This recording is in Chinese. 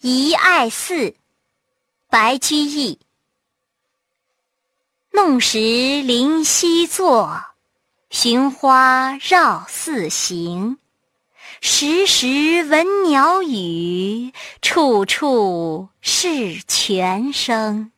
遗爱寺白居易。弄石临溪坐寻花绕寺行。时时闻鸟语处处是泉声